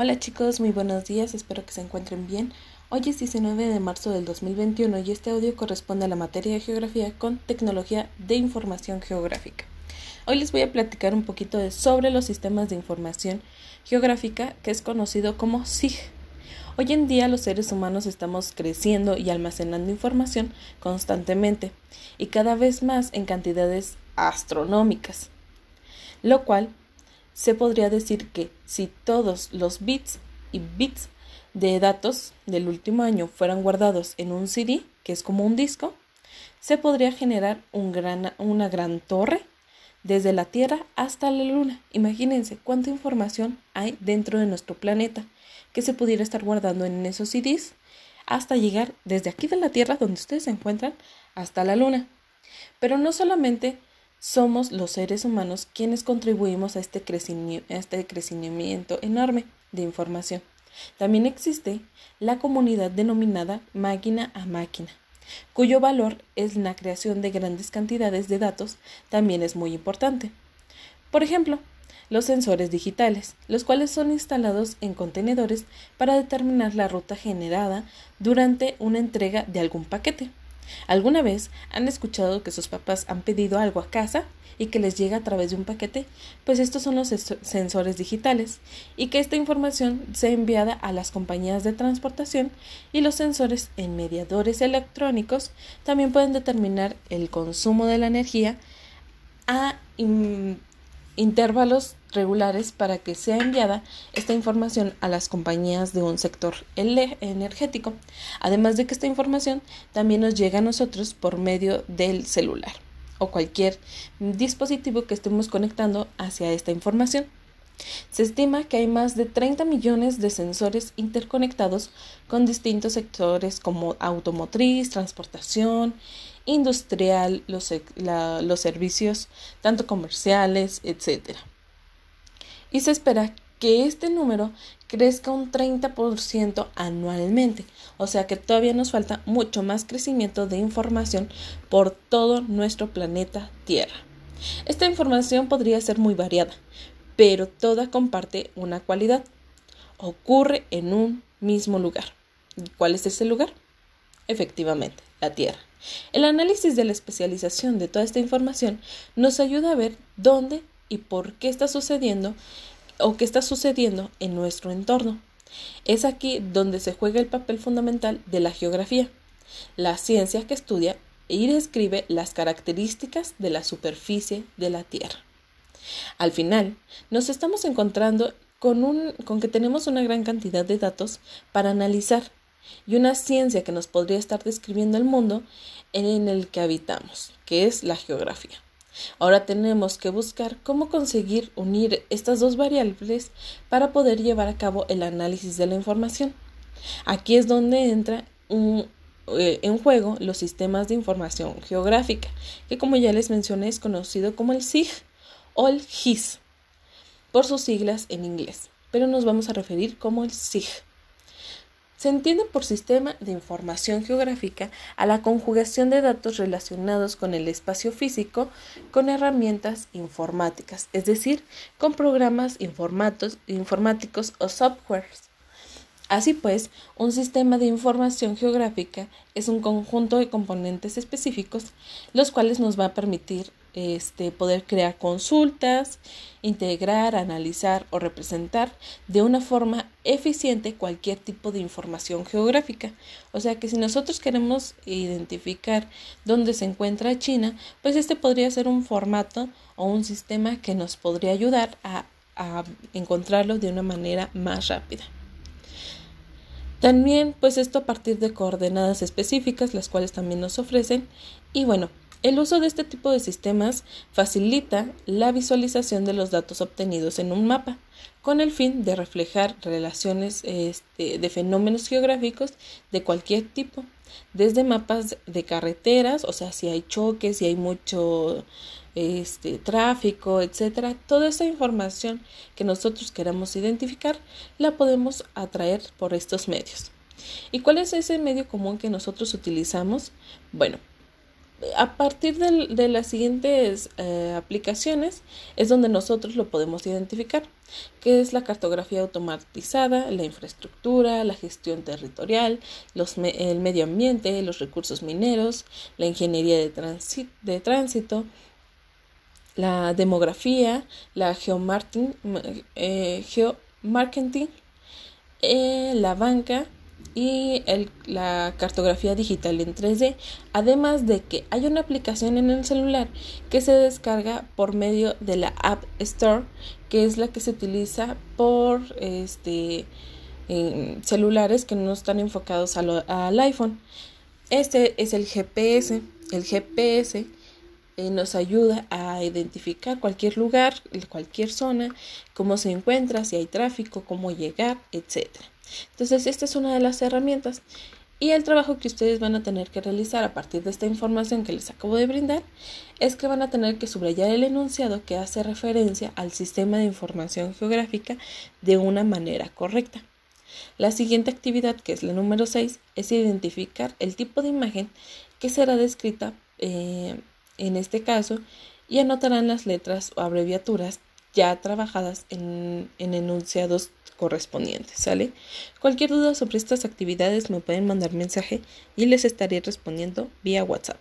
Hola chicos, muy buenos días, espero que se encuentren bien. Hoy es 19 de marzo del 2021 y este audio corresponde a la materia de geografía con tecnología de información geográfica. Hoy les voy a platicar un poquito sobre los sistemas de información geográfica que es conocido como SIG. Hoy en día los seres humanos estamos creciendo y almacenando información constantemente y cada vez más en cantidades astronómicas, lo cual se podría decir que si todos los bits y bits de datos del último año fueran guardados en un CD, que es como un disco, se podría generar una gran torre desde la Tierra hasta la Luna. Imagínense cuánta información hay dentro de nuestro planeta que se pudiera estar guardando en esos CDs hasta llegar desde aquí de la Tierra, donde ustedes se encuentran, hasta la Luna. Pero no solamente somos los seres humanos quienes contribuimos a este, crecimiento, este crecimiento enorme de información. También existe la comunidad denominada máquina a máquina, cuyo valor es la creación de grandes cantidades de datos, también es muy importante. Por ejemplo, los sensores digitales, los cuales son instalados en contenedores para determinar la ruta generada durante una entrega de algún paquete. ¿Alguna vez han escuchado que sus papás han pedido algo a casa y que les llega a través de un paquete? Pues estos son los sensores digitales y que esta información sea enviada a las compañías de transportación y los sensores en mediadores electrónicos también pueden determinar el consumo de la energía a intervalos regulares para que sea enviada esta información a las compañías de un sector energético, además de que esta información también nos llega a nosotros por medio del celular o cualquier dispositivo que estemos conectando hacia esta información. Se estima que hay más de 30 millones de sensores interconectados con distintos sectores como automotriz, transportación, industrial, los, los servicios tanto comerciales, etc. Y se espera que este número crezca un 30% anualmente, o sea que todavía nos falta mucho más crecimiento de información por todo nuestro planeta Tierra. Esta información podría ser muy variada, pero toda comparte una cualidad. Ocurre en un mismo lugar. ¿Cuál es ese lugar? Efectivamente, la Tierra. El análisis de la especialización de toda esta información nos ayuda a ver dónde y por qué está sucediendo o qué está sucediendo en nuestro entorno. Es aquí donde se juega el papel fundamental de la geografía, la ciencia que estudia y describe las características de la superficie de la Tierra. Al final, nos estamos encontrando con, un, con que tenemos una gran cantidad de datos para analizar y una ciencia que nos podría estar describiendo el mundo en el que habitamos, que es la geografía. Ahora tenemos que buscar cómo conseguir unir estas dos variables para poder llevar a cabo el análisis de la información. Aquí es donde entra eh, en juego los sistemas de información geográfica, que como ya les mencioné es conocido como el SIG o el GIS, por sus siglas en inglés, pero nos vamos a referir como el SIG. Se entiende por sistema de información geográfica a la conjugación de datos relacionados con el espacio físico con herramientas informáticas, es decir, con programas informáticos o softwares. Así pues, un sistema de información geográfica es un conjunto de componentes específicos, los cuales nos va a permitir este, poder crear consultas, integrar, analizar o representar de una forma eficiente cualquier tipo de información geográfica. O sea que si nosotros queremos identificar dónde se encuentra China, pues este podría ser un formato o un sistema que nos podría ayudar a, a encontrarlo de una manera más rápida. También, pues esto a partir de coordenadas específicas, las cuales también nos ofrecen. Y bueno, el uso de este tipo de sistemas facilita la visualización de los datos obtenidos en un mapa, con el fin de reflejar relaciones este, de fenómenos geográficos de cualquier tipo, desde mapas de carreteras, o sea, si hay choques, si hay mucho este, tráfico, etcétera, toda esa información que nosotros queramos identificar la podemos atraer por estos medios. ¿Y cuál es ese medio común que nosotros utilizamos? Bueno, a partir de, las siguientes eh, aplicaciones es donde nosotros lo podemos identificar. que es la cartografía automatizada, la infraestructura, la gestión territorial, el medio ambiente, los recursos mineros, la ingeniería de, de tránsito, la demografía, la geomarketing, eh, eh, la banca y la cartografía digital en 3D, además de que hay una aplicación en el celular que se descarga por medio de la App Store, que es la que se utiliza por este celulares que no están enfocados al iPhone. Este es el GPS. El GPS eh, nos ayuda a identificar cualquier lugar, cualquier zona, cómo se encuentra, si hay tráfico, cómo llegar, etc. Entonces, esta es una de las herramientas. Y el trabajo que ustedes van a tener que realizar a partir de esta información que les acabo de brindar es que van a tener que subrayar el enunciado que hace referencia al sistema de información geográfica de una manera correcta. La siguiente actividad, que es la número 6, es identificar el tipo de imagen que será descrita eh, en este caso y anotarán las letras o abreviaturas ya trabajadas en, en enunciados correspondientes, ¿sale? Cualquier duda sobre estas actividades me pueden mandar mensaje y les estaré respondiendo vía WhatsApp.